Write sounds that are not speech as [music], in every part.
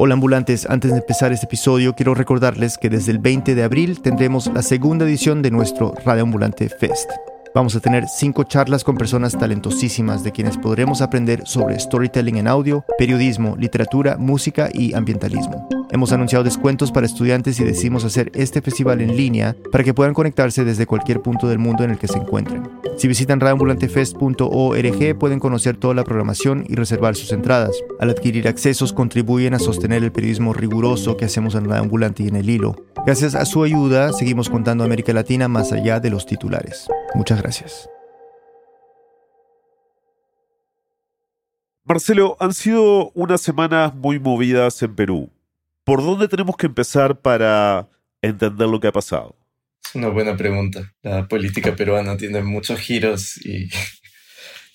Hola ambulantes, antes de empezar este episodio quiero recordarles que desde el 20 de abril tendremos la segunda edición de nuestro Radio Ambulante Fest. Vamos a tener cinco charlas con personas talentosísimas de quienes podremos aprender sobre storytelling en audio, periodismo, literatura, música y ambientalismo. Hemos anunciado descuentos para estudiantes y decidimos hacer este festival en línea para que puedan conectarse desde cualquier punto del mundo en el que se encuentren. Si visitan radioambulantefest.org pueden conocer toda la programación y reservar sus entradas. Al adquirir accesos contribuyen a sostener el periodismo riguroso que hacemos en Radio Ambulante y en el hilo. Gracias a su ayuda seguimos contando América Latina más allá de los titulares. Muchas gracias. Marcelo, han sido unas semanas muy movidas en Perú. ¿Por dónde tenemos que empezar para entender lo que ha pasado? Es una buena pregunta. La política peruana tiene muchos giros y,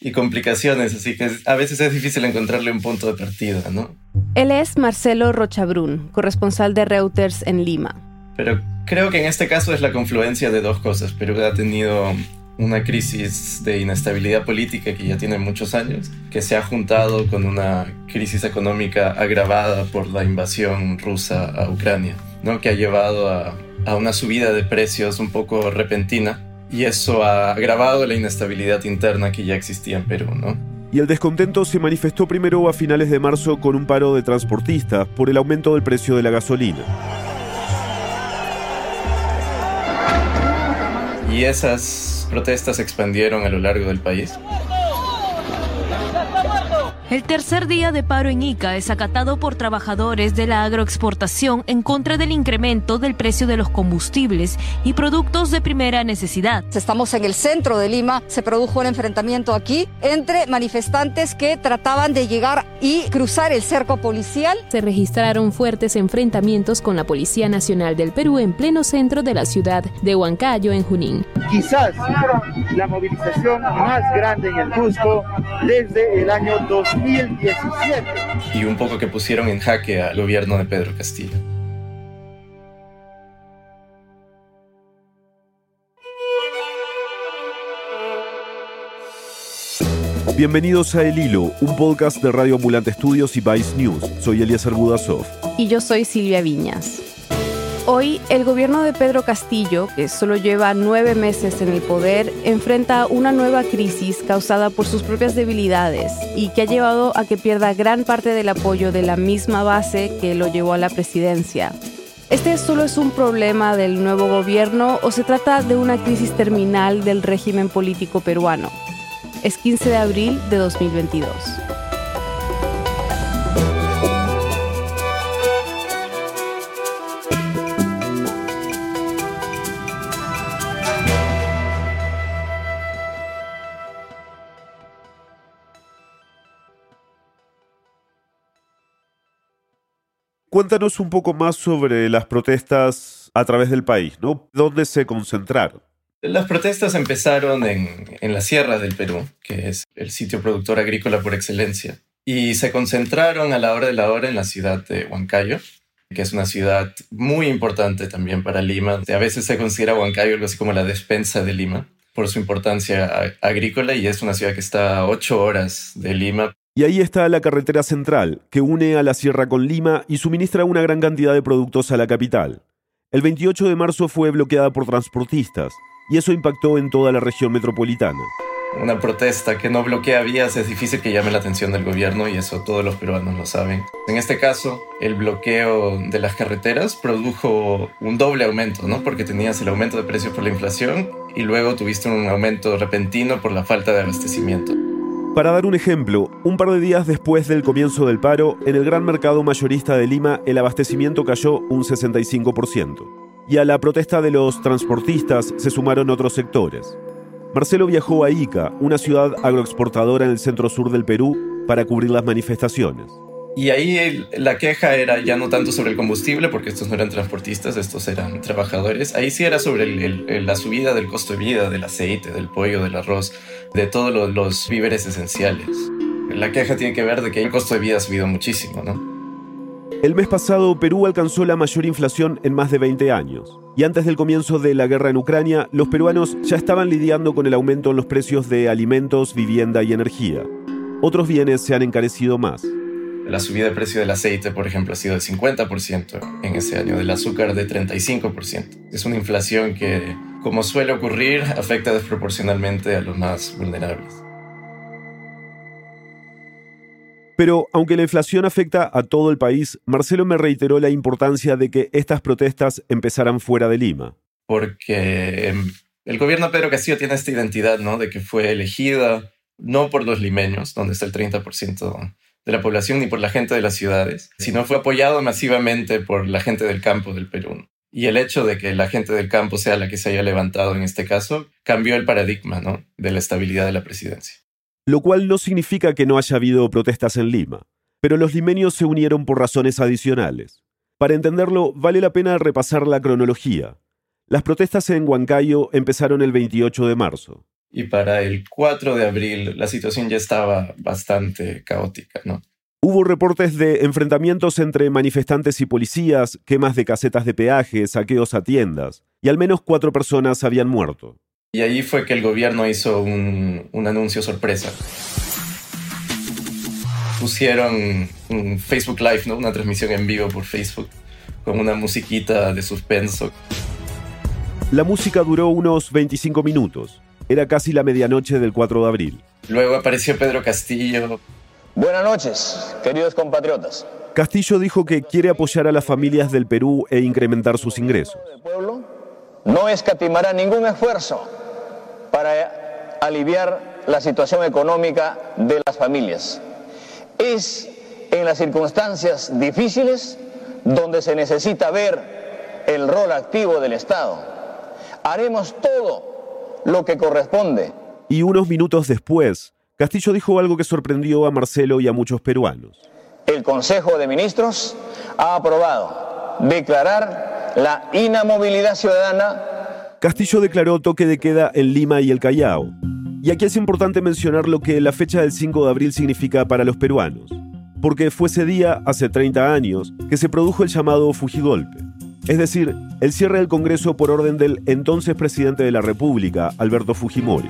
y complicaciones, así que a veces es difícil encontrarle un punto de partida, ¿no? Él es Marcelo Rochabrún, corresponsal de Reuters en Lima. Pero creo que en este caso es la confluencia de dos cosas. Perú ha tenido una crisis de inestabilidad política que ya tiene muchos años, que se ha juntado con una crisis económica agravada por la invasión rusa a Ucrania, ¿no? que ha llevado a, a una subida de precios un poco repentina y eso ha agravado la inestabilidad interna que ya existía en Perú. ¿no? Y el descontento se manifestó primero a finales de marzo con un paro de transportistas por el aumento del precio de la gasolina. Y esas protestas se expandieron a lo largo del país. El tercer día de paro en Ica es acatado por trabajadores de la agroexportación en contra del incremento del precio de los combustibles y productos de primera necesidad. Estamos en el centro de Lima, se produjo un enfrentamiento aquí entre manifestantes que trataban de llegar y cruzar el cerco policial. Se registraron fuertes enfrentamientos con la Policía Nacional del Perú en pleno centro de la ciudad de Huancayo, en Junín. Quizás la movilización más grande en el Cusco desde el año 2017. Y un poco que pusieron en jaque al gobierno de Pedro Castillo. Bienvenidos a El Hilo, un podcast de Radio Ambulante Estudios y Vice News. Soy Elías Budasov. Y yo soy Silvia Viñas. Hoy el gobierno de Pedro Castillo, que solo lleva nueve meses en el poder, enfrenta una nueva crisis causada por sus propias debilidades y que ha llevado a que pierda gran parte del apoyo de la misma base que lo llevó a la presidencia. ¿Este solo es un problema del nuevo gobierno o se trata de una crisis terminal del régimen político peruano? Es 15 de abril de 2022. Cuéntanos un poco más sobre las protestas a través del país, ¿no? ¿Dónde se concentraron? Las protestas empezaron en, en la Sierra del Perú, que es el sitio productor agrícola por excelencia, y se concentraron a la hora de la hora en la ciudad de Huancayo, que es una ciudad muy importante también para Lima. A veces se considera Huancayo algo así como la despensa de Lima por su importancia agrícola y es una ciudad que está a ocho horas de Lima. Y ahí está la carretera central, que une a la sierra con Lima y suministra una gran cantidad de productos a la capital. El 28 de marzo fue bloqueada por transportistas, y eso impactó en toda la región metropolitana. Una protesta que no bloquea vías es difícil que llame la atención del gobierno y eso todos los peruanos lo saben. En este caso, el bloqueo de las carreteras produjo un doble aumento, ¿no? Porque tenías el aumento de precios por la inflación y luego tuviste un aumento repentino por la falta de abastecimiento. Para dar un ejemplo, un par de días después del comienzo del paro, en el gran mercado mayorista de Lima el abastecimiento cayó un 65%. Y a la protesta de los transportistas se sumaron otros sectores. Marcelo viajó a Ica, una ciudad agroexportadora en el centro sur del Perú, para cubrir las manifestaciones. Y ahí la queja era ya no tanto sobre el combustible, porque estos no eran transportistas, estos eran trabajadores. Ahí sí era sobre la subida del costo de vida, del aceite, del pollo, del arroz, de todos los víveres esenciales. La queja tiene que ver de que el costo de vida ha subido muchísimo, ¿no? El mes pasado, Perú alcanzó la mayor inflación en más de 20 años. Y antes del comienzo de la guerra en Ucrania, los peruanos ya estaban lidiando con el aumento en los precios de alimentos, vivienda y energía. Otros bienes se han encarecido más. La subida de precio del aceite, por ejemplo, ha sido de 50% en ese año, del azúcar de 35%. Es una inflación que, como suele ocurrir, afecta desproporcionalmente a los más vulnerables. Pero aunque la inflación afecta a todo el país, Marcelo me reiteró la importancia de que estas protestas empezaran fuera de Lima. Porque em, el gobierno de Pedro Castillo tiene esta identidad, ¿no? De que fue elegida no por los limeños, donde está el 30% de la población, ni por la gente de las ciudades, sino fue apoyado masivamente por la gente del campo del Perú. Y el hecho de que la gente del campo sea la que se haya levantado en este caso cambió el paradigma ¿no? de la estabilidad de la presidencia. Lo cual no significa que no haya habido protestas en Lima, pero los limeños se unieron por razones adicionales. Para entenderlo, vale la pena repasar la cronología. Las protestas en Huancayo empezaron el 28 de marzo y para el 4 de abril la situación ya estaba bastante caótica, ¿no? Hubo reportes de enfrentamientos entre manifestantes y policías, quemas de casetas de peaje, saqueos a tiendas, y al menos cuatro personas habían muerto. Y ahí fue que el gobierno hizo un, un anuncio sorpresa. Pusieron un Facebook Live, ¿no? una transmisión en vivo por Facebook, con una musiquita de suspenso. La música duró unos 25 minutos. Era casi la medianoche del 4 de abril. Luego apareció Pedro Castillo. Buenas noches, queridos compatriotas. Castillo dijo que quiere apoyar a las familias del Perú e incrementar sus ingresos. El pueblo no escatimará ningún esfuerzo para aliviar la situación económica de las familias. Es en las circunstancias difíciles donde se necesita ver el rol activo del Estado. Haremos todo lo que corresponde. Y unos minutos después, Castillo dijo algo que sorprendió a Marcelo y a muchos peruanos. El Consejo de Ministros ha aprobado declarar la inamovilidad ciudadana. Castillo declaró toque de queda en Lima y el Callao. Y aquí es importante mencionar lo que la fecha del 5 de abril significa para los peruanos. Porque fue ese día, hace 30 años, que se produjo el llamado Fujigolpe es decir, el cierre del Congreso por orden del entonces presidente de la República, Alberto Fujimori.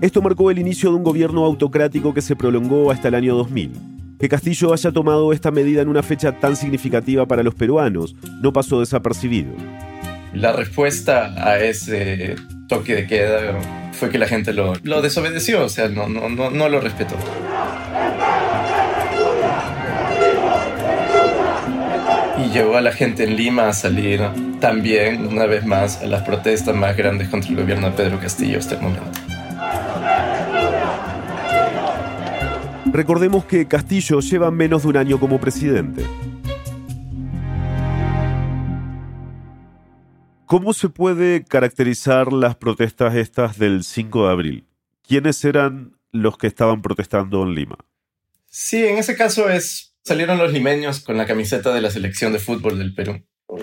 Esto marcó el inicio de un gobierno autocrático que se prolongó hasta el año 2000. Que Castillo haya tomado esta medida en una fecha tan significativa para los peruanos no pasó desapercibido. La respuesta a ese toque de queda fue que la gente lo, desobedeció, o sea, no, lo respetó. Llevó a la gente en Lima a salir también, una vez más, a las protestas más grandes contra el gobierno de Pedro Castillo hasta el momento. Recordemos que Castillo lleva menos de un año como presidente. ¿Cómo se puede caracterizar las protestas estas del 5 de abril? ¿Quiénes eran los que estaban protestando en Lima? Sí, en ese caso es salieron los limeños con la camiseta de la selección de fútbol del Perú,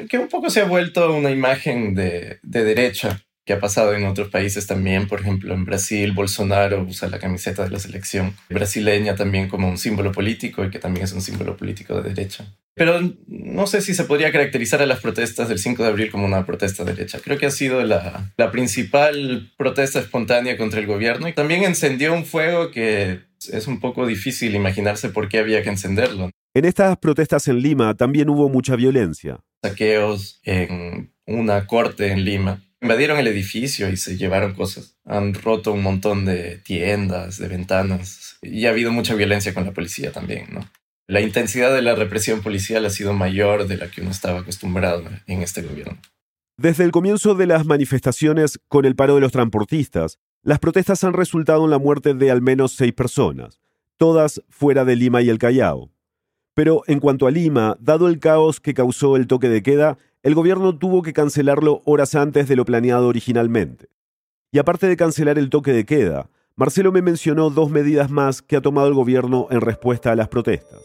que un poco se ha vuelto una imagen de, de derecha que ha pasado en otros países también, por ejemplo en Brasil, Bolsonaro usa la camiseta de la selección brasileña también como un símbolo político y que también es un símbolo político de derecha. Pero no sé si se podría caracterizar a las protestas del 5 de abril como una protesta de derecha. Creo que ha sido la, la principal protesta espontánea contra el gobierno y también encendió un fuego que es un poco difícil imaginarse por qué había que encenderlo. En estas protestas en Lima también hubo mucha violencia. Saqueos en una corte en Lima invadieron el edificio y se llevaron cosas. Han roto un montón de tiendas, de ventanas y ha habido mucha violencia con la policía también, ¿no? La intensidad de la represión policial ha sido mayor de la que uno estaba acostumbrado en este gobierno. Desde el comienzo de las manifestaciones con el paro de los transportistas, las protestas han resultado en la muerte de al menos seis personas, todas fuera de Lima y el Callao. Pero en cuanto a Lima, dado el caos que causó el toque de queda, el gobierno tuvo que cancelarlo horas antes de lo planeado originalmente. Y aparte de cancelar el toque de queda, Marcelo me mencionó dos medidas más que ha tomado el gobierno en respuesta a las protestas.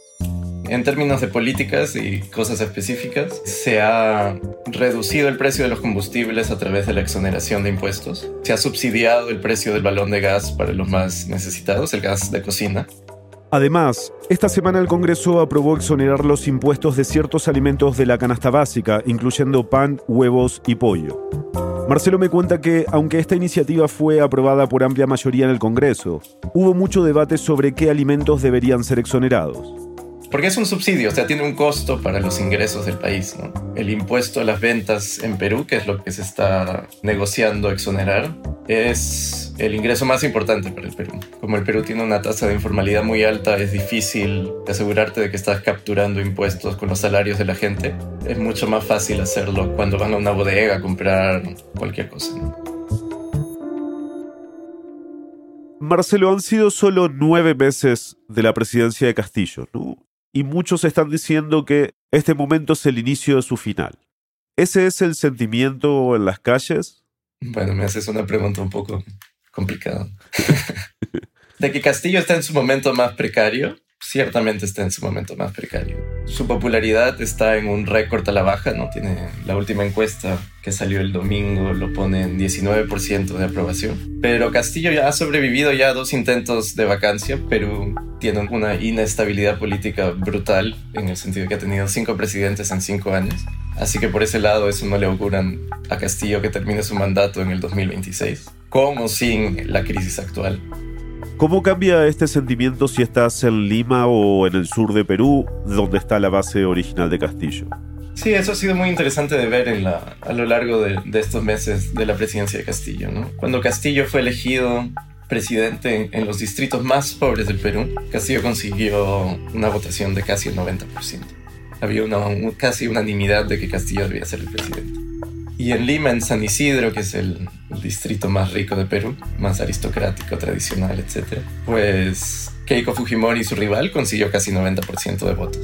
En términos de políticas y cosas específicas, se ha reducido el precio de los combustibles a través de la exoneración de impuestos. Se ha subsidiado el precio del balón de gas para los más necesitados, el gas de cocina. Además, esta semana el Congreso aprobó exonerar los impuestos de ciertos alimentos de la canasta básica, incluyendo pan, huevos y pollo. Marcelo me cuenta que, aunque esta iniciativa fue aprobada por amplia mayoría en el Congreso, hubo mucho debate sobre qué alimentos deberían ser exonerados. Porque es un subsidio, o sea, tiene un costo para los ingresos del país. El impuesto a las ventas en Perú, que es lo que se está negociando exonerar, es el ingreso más importante para el Perú. Como el Perú tiene una tasa de informalidad muy alta, es difícil asegurarte de que estás capturando impuestos con los salarios de la gente. Es mucho más fácil hacerlo cuando van a una bodega a comprar cualquier cosa. Marcelo, han sido solo nueve meses de la presidencia de Castillo, ¿no? Y muchos están diciendo que este momento es el inicio de su final. ¿Ese es el sentimiento en las calles? Bueno, me haces una pregunta un poco complicada. [laughs] de que Castillo está en su momento más precario, ciertamente está en su momento más precario. Su popularidad está en un récord a la baja, ¿no? Tiene la última encuesta que salió el domingo, lo pone en 19% de aprobación. Pero Castillo ya ha sobrevivido ya a dos intentos de vacancia. Perú tiene una inestabilidad política brutal, en el sentido que ha tenido cinco presidentes en cinco años. Así que por ese lado eso no le auguran a Castillo que termine su mandato en el 2026, como sin la crisis actual. ¿Cómo cambia este sentimiento si estás en Lima o en el sur de Perú, donde está la base original de Castillo? Sí, eso ha sido muy interesante de ver a lo largo de, estos meses de la presidencia de Castillo. Cuando Castillo fue elegido presidente en, los distritos más pobres del Perú, Castillo consiguió una votación de casi el 90%. Había una, casi unanimidad de que Castillo debía ser el presidente. Y en Lima, en San Isidro, que es el, distrito más rico de Perú, más aristocrático, tradicional, etc., pues Keiko Fujimori, su rival, consiguió casi 90% de votos.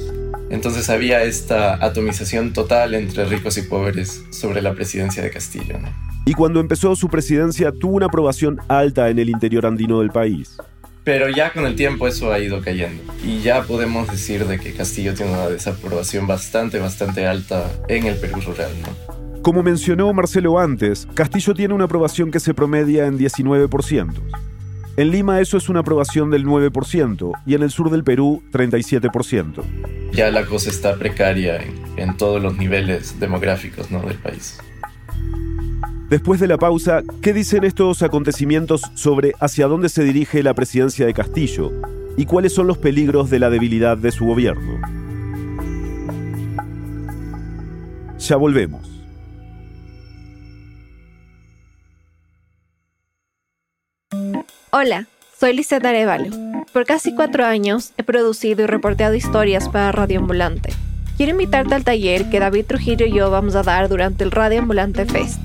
Entonces había esta atomización total entre ricos y pobres sobre la presidencia de Castillo. Y cuando empezó su presidencia tuvo una aprobación alta en el interior andino del país. Pero ya con el tiempo eso ha ido cayendo. Y ya podemos decir de que Castillo tiene una desaprobación bastante, bastante alta en el Perú rural. ¿no? Como mencionó Marcelo antes, Castillo tiene una aprobación que se promedia en 19%. En Lima eso es una aprobación del 9% y en el sur del Perú 37%. Ya la cosa está precaria en, todos los niveles demográficos ¿no? del país. Después de la pausa, ¿qué dicen estos acontecimientos sobre hacia dónde se dirige la presidencia de Castillo y cuáles son los peligros de la debilidad de su gobierno? Ya volvemos. Hola, soy Lizeth Arevalo. Por casi cuatro años he producido y reporteado historias para Radio Ambulante. Quiero invitarte al taller que David Trujillo y yo vamos a dar durante el Radio Ambulante Fest.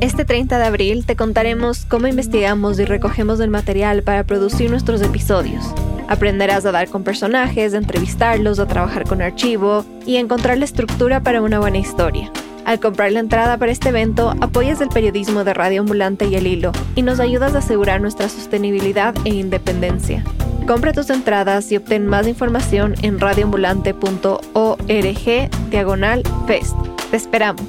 Este 30 de abril te contaremos cómo investigamos y recogemos el material para producir nuestros episodios. Aprenderás a dar con personajes, a entrevistarlos, a trabajar con archivo y a encontrar la estructura para una buena historia. Al comprar la entrada para este evento, apoyas el periodismo de Radio Ambulante y El Hilo y nos ayudas a asegurar nuestra sostenibilidad e independencia. Compra tus entradas y obtén más información en radioambulante.org diagonal fest. Te esperamos.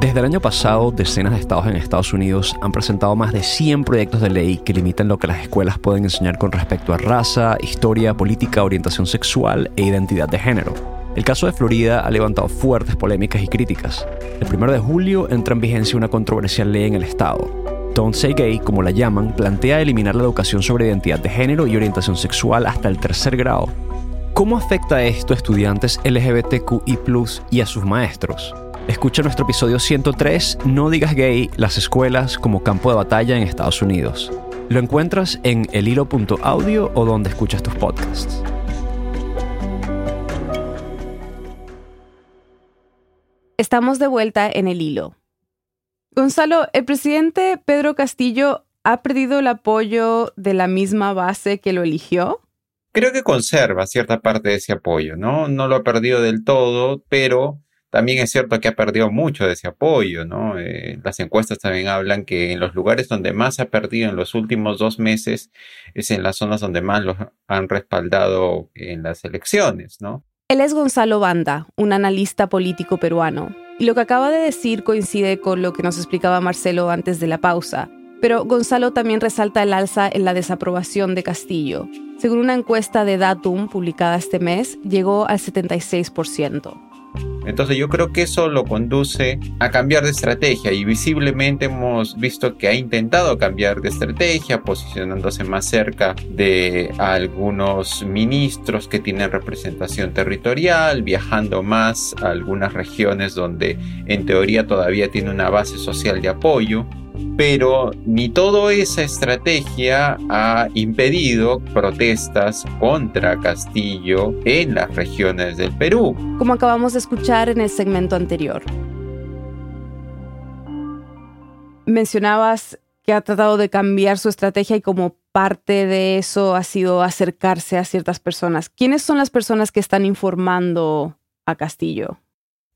Desde el año pasado, decenas de estados en Estados Unidos han presentado más de 100 proyectos de ley que limitan lo que las escuelas pueden enseñar con respecto a raza, historia, política, orientación sexual e identidad de género. El caso de Florida ha levantado fuertes polémicas y críticas. El 1 de julio entra en vigencia una controversial ley en el estado. Don't Say Gay, como la llaman, plantea eliminar la educación sobre identidad de género y orientación sexual hasta el tercer grado. ¿Cómo afecta esto a estudiantes LGBTQI y a sus maestros? Escucha nuestro episodio 103, No digas gay, las escuelas como campo de batalla en Estados Unidos. Lo encuentras en elhilo.audio o donde escuchas tus podcasts. Estamos de vuelta en el hilo. Gonzalo, el presidente Pedro Castillo ha perdido el apoyo de la misma base que lo eligió. Creo que conserva cierta parte de ese apoyo, ¿no? No lo ha perdido del todo, pero también es cierto que ha perdido mucho de ese apoyo, ¿no? Eh, las encuestas también hablan que en los lugares donde más ha perdido en los últimos dos meses es en las zonas donde más los han respaldado en las elecciones, ¿no? Él es Gonzalo Banda, un analista político peruano. Y lo que acaba de decir coincide con lo que nos explicaba Marcelo antes de la pausa. Pero Gonzalo también resalta el alza en la desaprobación de Castillo. Según una encuesta de Datum publicada este mes, llegó al 76%. Entonces yo creo que eso lo conduce a cambiar de estrategia y visiblemente hemos visto que ha intentado cambiar de estrategia, posicionándose más cerca de algunos ministros que tienen representación territorial, viajando más a algunas regiones donde en teoría todavía tiene una base social de apoyo pero ni toda esa estrategia ha impedido protestas contra Castillo en las regiones del Perú. Como acabamos de escuchar en el segmento anterior. Mencionabas que ha tratado de cambiar su estrategia y como parte de eso ha sido acercarse a ciertas personas. ¿Quiénes son las personas que están informando a Castillo?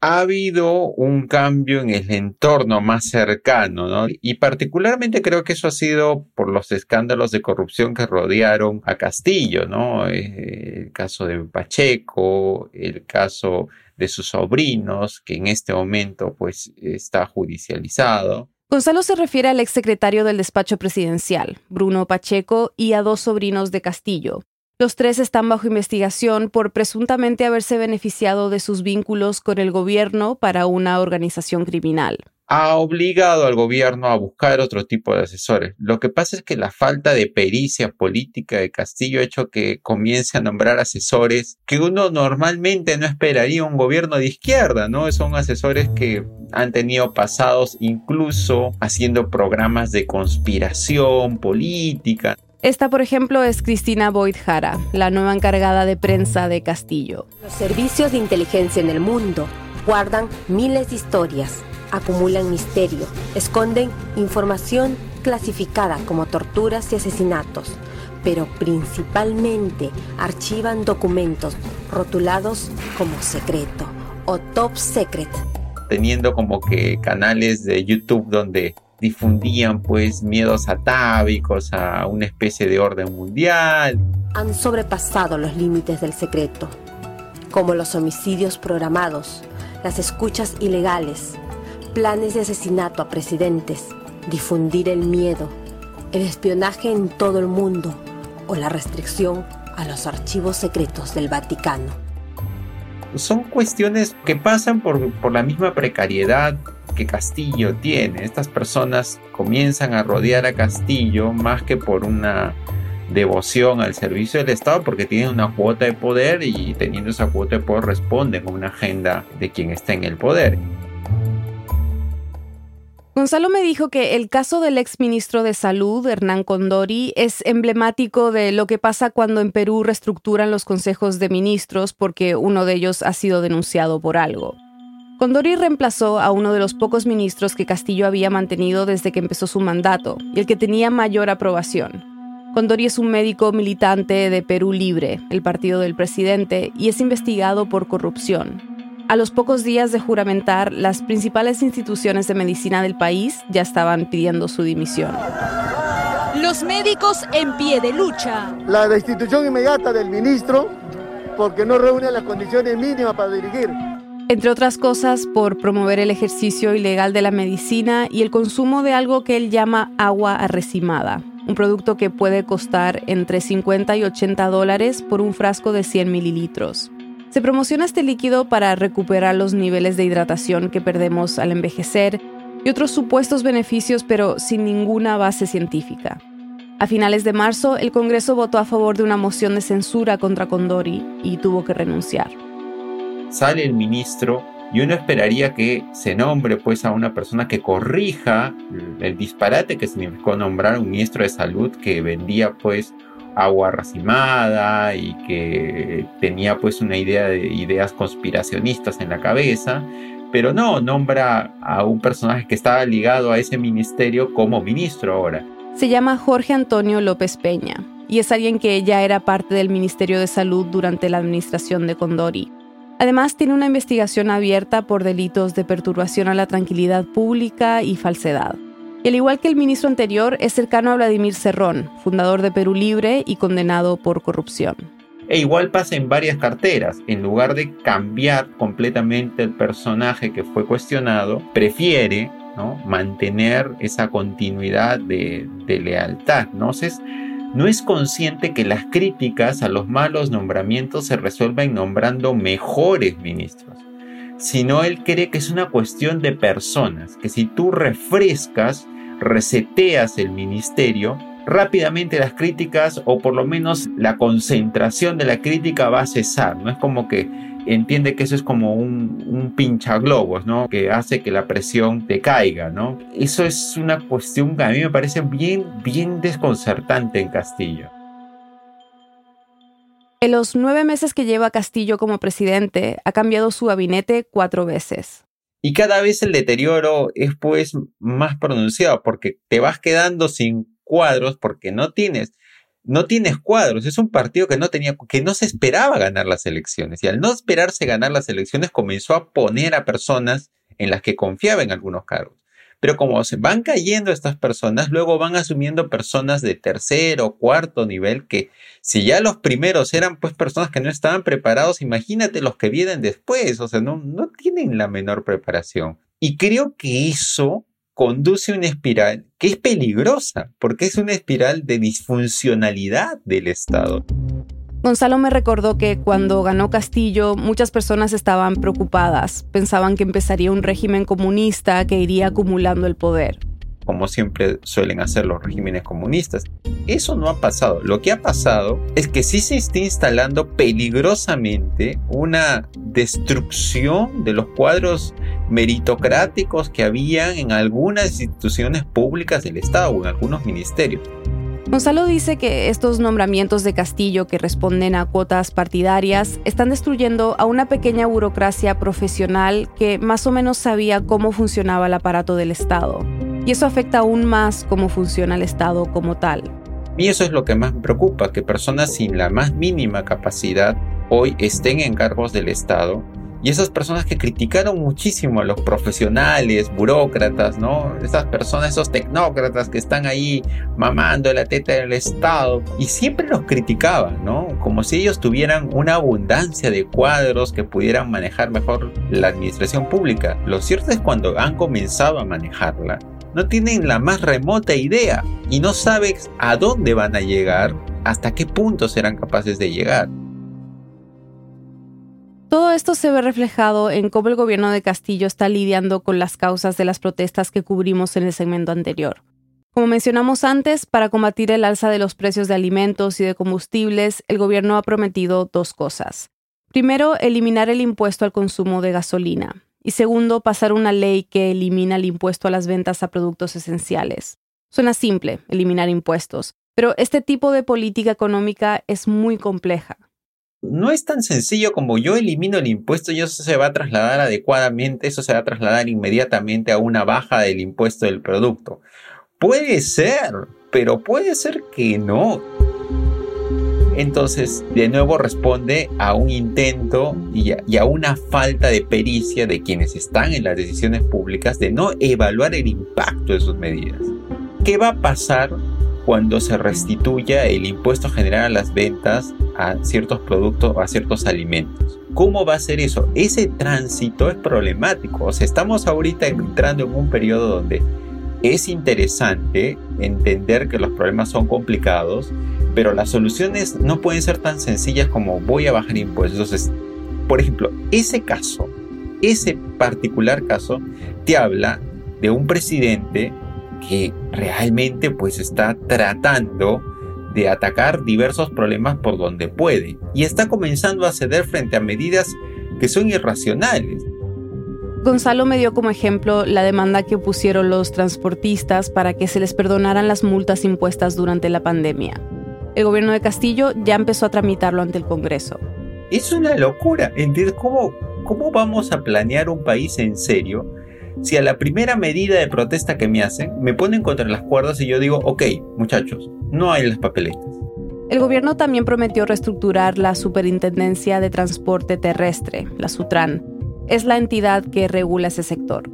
Ha habido un cambio en el entorno más cercano, ¿no? Y particularmente creo que eso ha sido por los escándalos de corrupción que rodearon a Castillo, ¿no? Eh, el caso de Pacheco, el caso de sus sobrinos, que en este momento pues está judicializado. Gonzalo se refiere al exsecretario del despacho presidencial, Bruno Pacheco, y a dos sobrinos de Castillo, los tres están bajo investigación por presuntamente haberse beneficiado de sus vínculos con el gobierno para una organización criminal. Ha obligado al gobierno a buscar otro tipo de asesores. Lo que pasa es que la falta de pericia política de Castillo ha hecho que comience a nombrar asesores que uno normalmente no esperaría un gobierno de izquierda, ¿no? Son asesores que han tenido pasados incluso haciendo programas de conspiración política. Esta, por ejemplo, es Cristina Boyd Jara, la nueva encargada de prensa de Castillo. Los servicios de inteligencia en el mundo guardan miles de historias, acumulan misterio, esconden información clasificada como torturas y asesinatos, pero principalmente archivan documentos rotulados como secreto o top secret. Teniendo como que canales de YouTube donde difundían pues miedos atávicos a una especie de orden mundial. Han sobrepasado los límites del secreto, como los homicidios programados, las escuchas ilegales, planes de asesinato a presidentes, difundir el miedo, el espionaje en todo el mundo o la restricción a los archivos secretos del Vaticano. Son cuestiones que pasan por, por la misma precariedad que Castillo tiene. Estas personas comienzan a rodear a Castillo más que por una devoción al servicio del Estado porque tienen una cuota de poder y teniendo esa cuota de poder responden a una agenda de quien está en el poder. Gonzalo me dijo que el caso del ex ministro de Salud, Hernán Condori, es emblemático de lo que pasa cuando en Perú reestructuran los consejos de ministros porque uno de ellos ha sido denunciado por algo. Condori reemplazó a uno de los pocos ministros que Castillo había mantenido desde que empezó su mandato y el que tenía mayor aprobación. Condori es un médico militante de Perú Libre, el partido del presidente, y es investigado por corrupción. A los pocos días de juramentar, las principales instituciones de medicina del país ya estaban pidiendo su dimisión. Los médicos en pie de lucha. La destitución inmediata del ministro porque no reúne las condiciones mínimas para dirigir entre otras cosas por promover el ejercicio ilegal de la medicina y el consumo de algo que él llama agua arrecimada, un producto que puede costar entre 50 y 80 dólares por un frasco de 100 mililitros. Se promociona este líquido para recuperar los niveles de hidratación que perdemos al envejecer y otros supuestos beneficios, pero sin ninguna base científica. A finales de marzo, el Congreso votó a favor de una moción de censura contra Condori y tuvo que renunciar sale el ministro y uno esperaría que se nombre pues a una persona que corrija el disparate que significó nombrar un ministro de salud que vendía pues agua racimada y que tenía pues una idea de ideas conspiracionistas en la cabeza, pero no, nombra a un personaje que estaba ligado a ese ministerio como ministro ahora. Se llama Jorge Antonio López Peña y es alguien que ya era parte del Ministerio de Salud durante la administración de Condori. Además, tiene una investigación abierta por delitos de perturbación a la tranquilidad pública y falsedad. Y al igual que el ministro anterior, es cercano a Vladimir Cerrón, fundador de Perú Libre y condenado por corrupción. E igual pasa en varias carteras. En lugar de cambiar completamente el personaje que fue cuestionado, prefiere ¿no? mantener esa continuidad de, lealtad. ¿no? Entonces, no es consciente que las críticas a los malos nombramientos se resuelven nombrando mejores ministros. sino él cree que es una cuestión de personas, que si tú refrescas, reseteas el ministerio, rápidamente las críticas o por lo menos la concentración de la crítica va a cesar, no es como que entiende que eso es como un, un pinchaglobos, ¿no? Que hace que la presión decaiga, ¿no? Eso es una cuestión que a mí me parece bien, bien desconcertante en Castillo. En los nueve meses que lleva Castillo como presidente, ha cambiado su gabinete cuatro veces. Y cada vez el deterioro es pues más pronunciado porque te vas quedando sin cuadros porque no tienes no tienes cuadros. Es un partido que no tenía, que no se esperaba ganar las elecciones. Y al no esperarse ganar las elecciones, comenzó a poner a personas en las que confiaba en algunos cargos. Pero como se van cayendo estas personas, luego van asumiendo personas de tercero o cuarto nivel que si ya los primeros eran pues personas que no estaban preparados, imagínate los que vienen después, o sea, no, no tienen la menor preparación. Y creo que eso conduce una espiral que es peligrosa, porque es una espiral de disfuncionalidad del Estado. Gonzalo me recordó que cuando ganó Castillo muchas personas estaban preocupadas, pensaban que empezaría un régimen comunista que iría acumulando el poder como siempre suelen hacer los regímenes comunistas. Eso no ha pasado. Lo que ha pasado es que sí se está instalando peligrosamente una destrucción de los cuadros meritocráticos que habían en algunas instituciones públicas del Estado o en algunos ministerios. Gonzalo dice que estos nombramientos de Castillo que responden a cuotas partidarias están destruyendo a una pequeña burocracia profesional que más o menos sabía cómo funcionaba el aparato del Estado. Y eso afecta aún más cómo funciona el Estado como tal. Y eso es lo que más me preocupa, que personas sin la más mínima capacidad hoy estén en cargos del Estado y esas personas que criticaron muchísimo a los profesionales, burócratas, ¿no? Esas personas, esos tecnócratas que están ahí mamando la teta del Estado y siempre los criticaban, ¿no? Como si ellos tuvieran una abundancia de cuadros que pudieran manejar mejor la administración pública. Lo cierto es cuando han comenzado a manejarla, no tienen la más remota idea y no sabes a dónde van a llegar, hasta qué punto serán capaces de llegar. Todo esto se ve reflejado en cómo el gobierno de Castillo está lidiando con las causas de las protestas que cubrimos en el segmento anterior. Como mencionamos antes, para combatir el alza de los precios de alimentos y de combustibles, el gobierno ha prometido dos cosas. Primero, eliminar el impuesto al consumo de gasolina. Y segundo, pasar una ley que elimina el impuesto a las ventas a productos esenciales. Suena simple, eliminar impuestos, pero este tipo de política económica es muy compleja no es tan sencillo como yo elimino el impuesto y eso se va a trasladar adecuadamente, eso se va a trasladar inmediatamente a una baja del impuesto del producto. Puede ser, pero puede ser que no. Entonces, de nuevo responde a un intento y a, una falta de pericia de quienes están en las decisiones públicas de no evaluar el impacto de sus medidas. ¿Qué va a pasar cuando se restituya el impuesto general a las ventas a ciertos productos o a ciertos alimentos. ¿Cómo va a ser eso? Ese tránsito es problemático. O sea, estamos ahorita entrando en un periodo donde es interesante entender que los problemas son complicados, pero las soluciones no pueden ser tan sencillas como voy a bajar impuestos. Entonces, por ejemplo, ese caso, ese particular caso, te habla de un presidente que realmente pues está tratando de atacar diversos problemas por donde puede y está comenzando a ceder frente a medidas que son irracionales. Gonzalo me dio como ejemplo la demanda que pusieron los transportistas para que se les perdonaran las multas impuestas durante la pandemia. El gobierno de Castillo ya empezó a tramitarlo ante el Congreso. Es una locura. ¿Cómo, cómo vamos a planear un país en serio si a la primera medida de protesta que me hacen me ponen contra las cuerdas y yo digo, ok, muchachos, no hay las papeletas? El gobierno también prometió reestructurar la Superintendencia de Transporte Terrestre, la SUTRAN. Es la entidad que regula ese sector.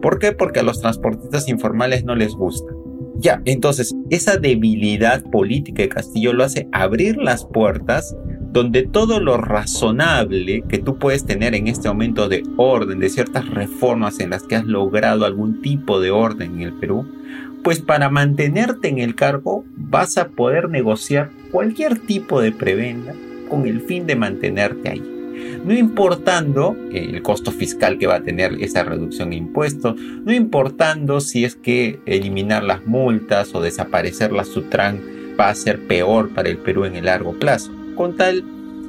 ¿Por qué? Porque a los transportistas informales no les gusta. Ya, entonces, esa debilidad política de Castillo lo hace abrir las puertas donde todo lo razonable que tú puedes tener en este momento de orden, de ciertas reformas en las que has logrado algún tipo de orden en el Perú, pues para mantenerte en el cargo vas a poder negociar cualquier tipo de prebenda con el fin de mantenerte ahí. No importando el costo fiscal que va a tener esa reducción de impuestos, no importando si es que eliminar las multas o desaparecer la Sutran va a ser peor para el Perú en el largo plazo. Con tal,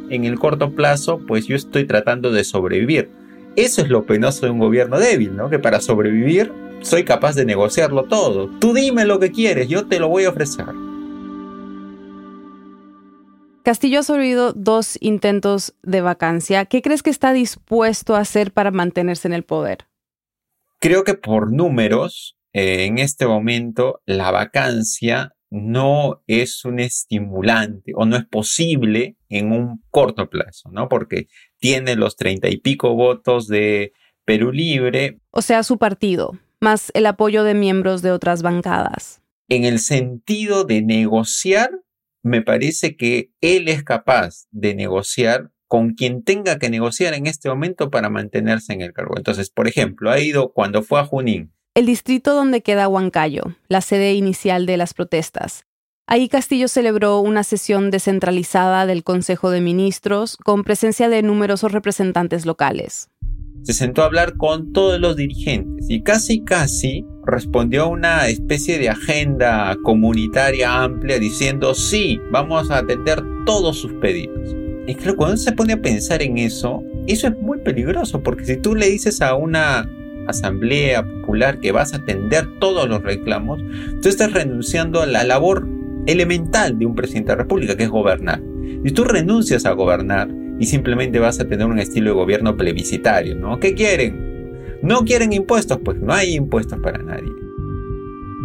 en el corto plazo, pues yo estoy tratando de sobrevivir. Eso es lo penoso de un gobierno débil, ¿no? Que para sobrevivir soy capaz de negociarlo todo. Tú dime lo que quieres, yo te lo voy a ofrecer. Castillo ha sobrevivido dos intentos de vacancia. ¿Qué crees que está dispuesto a hacer para mantenerse en el poder? Creo que por números, eh, en este momento, la vacancia no es un estimulante o no es posible en un corto plazo, ¿no? Porque tiene los treinta y pico votos de Perú Libre. O sea, su partido, más el apoyo de miembros de otras bancadas. En el sentido de negociar, me parece que él es capaz de negociar con quien tenga que negociar en este momento para mantenerse en el cargo. Entonces, por ejemplo, ha ido cuando fue a Junín. El distrito donde queda Huancayo, la sede inicial de las protestas. Ahí Castillo celebró una sesión descentralizada del Consejo de Ministros con presencia de numerosos representantes locales se sentó a hablar con todos los dirigentes y casi casi respondió a una especie de agenda comunitaria amplia diciendo sí, vamos a atender todos sus pedidos. Y claro, cuando se pone a pensar en eso, eso es muy peligroso porque si tú le dices a una asamblea popular que vas a atender todos los reclamos, tú estás renunciando a la labor elemental de un presidente de la República, que es gobernar. Y tú renuncias a gobernar y simplemente vas a tener un estilo de gobierno plebiscitario, ¿no? ¿Qué quieren? ¿No quieren impuestos? Pues no hay impuestos para nadie.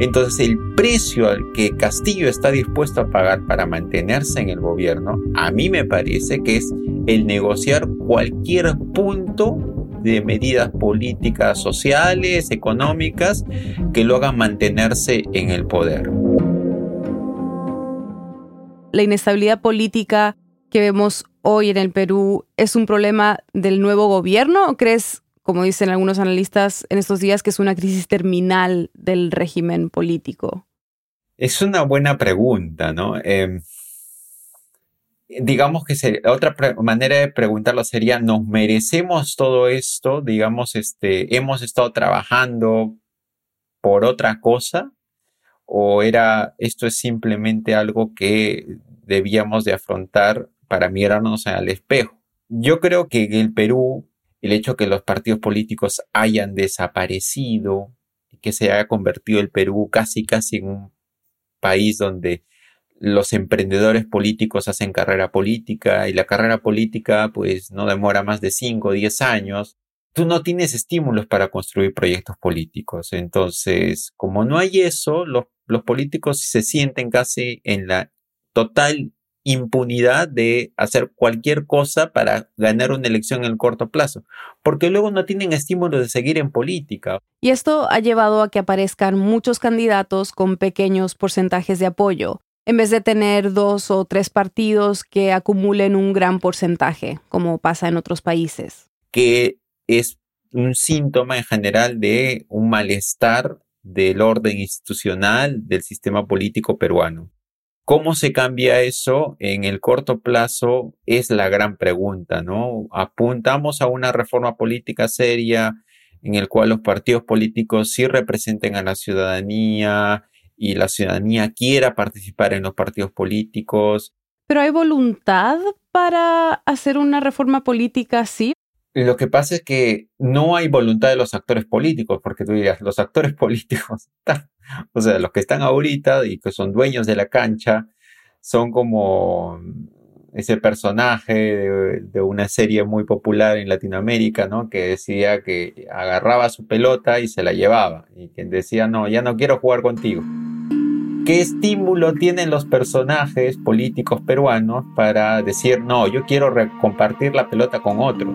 Entonces el precio al que Castillo está dispuesto a pagar para mantenerse en el gobierno, a mí me parece que es el negociar cualquier punto de medidas políticas, sociales, económicas, que lo hagan mantenerse en el poder. La inestabilidad política que vemos hoy en el Perú es un problema del nuevo gobierno o crees, como dicen algunos analistas en estos días, que es una crisis terminal del régimen político? Es una buena pregunta, ¿no? Em, digamos que otra manera de preguntarlo sería, ¿nos merecemos todo esto? Digamos, este, ¿hemos estado trabajando por otra cosa? ¿O era, esto es simplemente algo que debíamos de afrontar para mirarnos al espejo. Yo creo que el Perú, el hecho que los partidos políticos hayan desaparecido, que se haya convertido el Perú casi casi en un país donde los emprendedores políticos hacen carrera política y la carrera política pues no demora más de 5 o 10 años. Tú no tienes estímulos para construir proyectos políticos. Entonces, como no hay eso, los, los políticos se sienten casi en la total impunidad de hacer cualquier cosa para ganar una elección en el corto plazo, porque luego no tienen estímulo de seguir en política. Y esto ha llevado a que aparezcan muchos candidatos con pequeños porcentajes de apoyo, en vez de tener dos o tres partidos que acumulen un gran porcentaje, como pasa en otros países. Que es un síntoma en general de un malestar del orden institucional del sistema político peruano. ¿Cómo se cambia eso en el corto plazo? Es la gran pregunta, ¿no? Apuntamos a una reforma política seria en el cual los partidos políticos sí representen a la ciudadanía y la ciudadanía quiera participar en los partidos políticos. ¿Pero hay voluntad para hacer una reforma política así? Lo que pasa es que no hay voluntad de los actores políticos, porque tú dirías, los actores [laughs] políticos, o sea, los que están ahorita y que son dueños de la cancha, son como ese personaje de, una serie muy popular en Latinoamérica, ¿no? Que decía que agarraba su pelota y se la llevaba, y que decía, no, ya no quiero jugar contigo. ¿Qué estímulo tienen los personajes políticos peruanos para decir, no, yo quiero compartir la pelota con otros?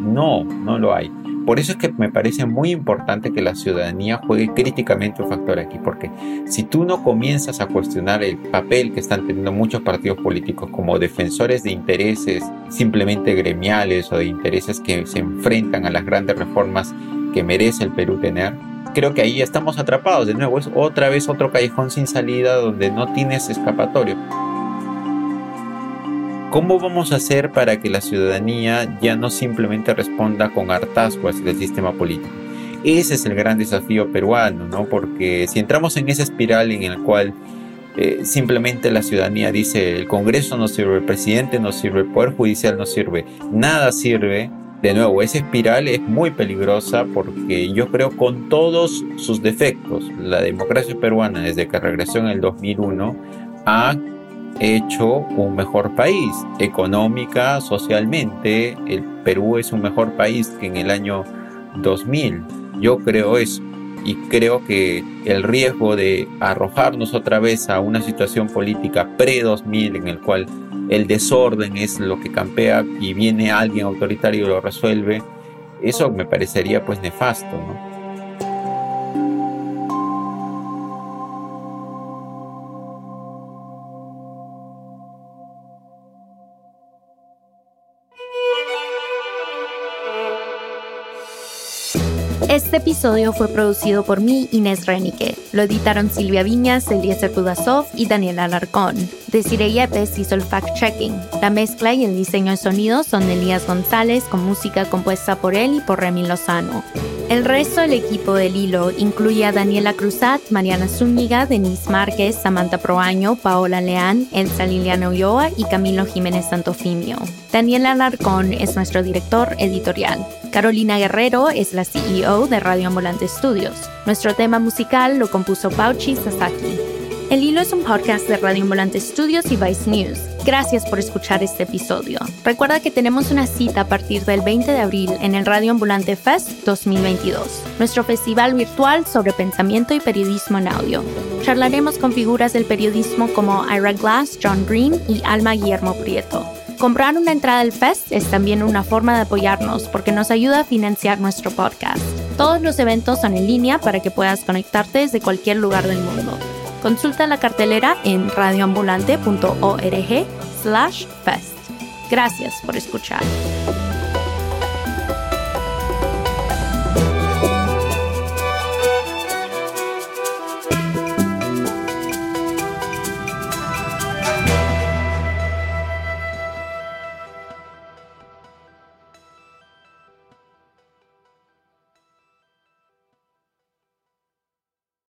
No, no lo hay. Por eso es que me parece muy importante que la ciudadanía juegue críticamente un factor aquí, porque si tú no comienzas a cuestionar el papel que están teniendo muchos partidos políticos como defensores de intereses simplemente gremiales o de intereses que se enfrentan a las grandes reformas que merece el Perú tener, creo que ahí estamos atrapados de nuevo. Es otra vez otro callejón sin salida donde no tienes escapatorio. ¿Cómo vamos a hacer para que la ciudadanía ya no simplemente responda con hartazgo hacia el sistema político? Ese es el gran desafío peruano, ¿no? Porque si entramos en esa espiral en la cual eh, simplemente la ciudadanía dice el Congreso no sirve, el presidente no sirve, el Poder Judicial no sirve, nada sirve, de nuevo, esa espiral es muy peligrosa porque yo creo con todos sus defectos, la democracia peruana desde que regresó en el 2001 ha hecho un mejor país económica, socialmente. El Perú es un mejor país que en el año 2000. Yo creo eso. Y creo que el riesgo de arrojarnos otra vez a una situación política pre-2000 en el cual el desorden es lo que campea y viene alguien autoritario y lo resuelve, eso me parecería pues nefasto, ¿no? Este episodio fue producido por mí, Inés Renique. Lo editaron Silvia Viñas, Eliezer Kudasov y Daniela Alarcón. Desiree Yepes hizo el fact-checking. La mezcla y el diseño de sonido son de Elías González, con música compuesta por él y por Remy Lozano. El resto del equipo del hilo incluye a Daniela Cruzat, Mariana Zúñiga, Denise Márquez, Samantha Proaño, Paola Leán, Elsa Liliana Ulloa y Camilo Jiménez Santofimio. Daniela Alarcón es nuestro director editorial. Carolina Guerrero es la CEO de Radio Ambulante Studios. Nuestro tema musical lo compuso Pauchi Sasaki. El Hilo es un podcast de Radio Ambulante Studios y Vice News. Gracias por escuchar este episodio. Recuerda que tenemos una cita a partir del 20 de abril en el Radio Ambulante Fest 2022, nuestro festival virtual sobre pensamiento y periodismo en audio. Charlaremos con figuras del periodismo como Ira Glass, John Green y Alma Guillermo Prieto. Comprar una entrada al Fest es también una forma de apoyarnos porque nos ayuda a financiar nuestro podcast. Todos los eventos son en línea para que puedas conectarte desde cualquier lugar del mundo. Consulta la cartelera en radioambulante.org slash fest. Gracias por escuchar.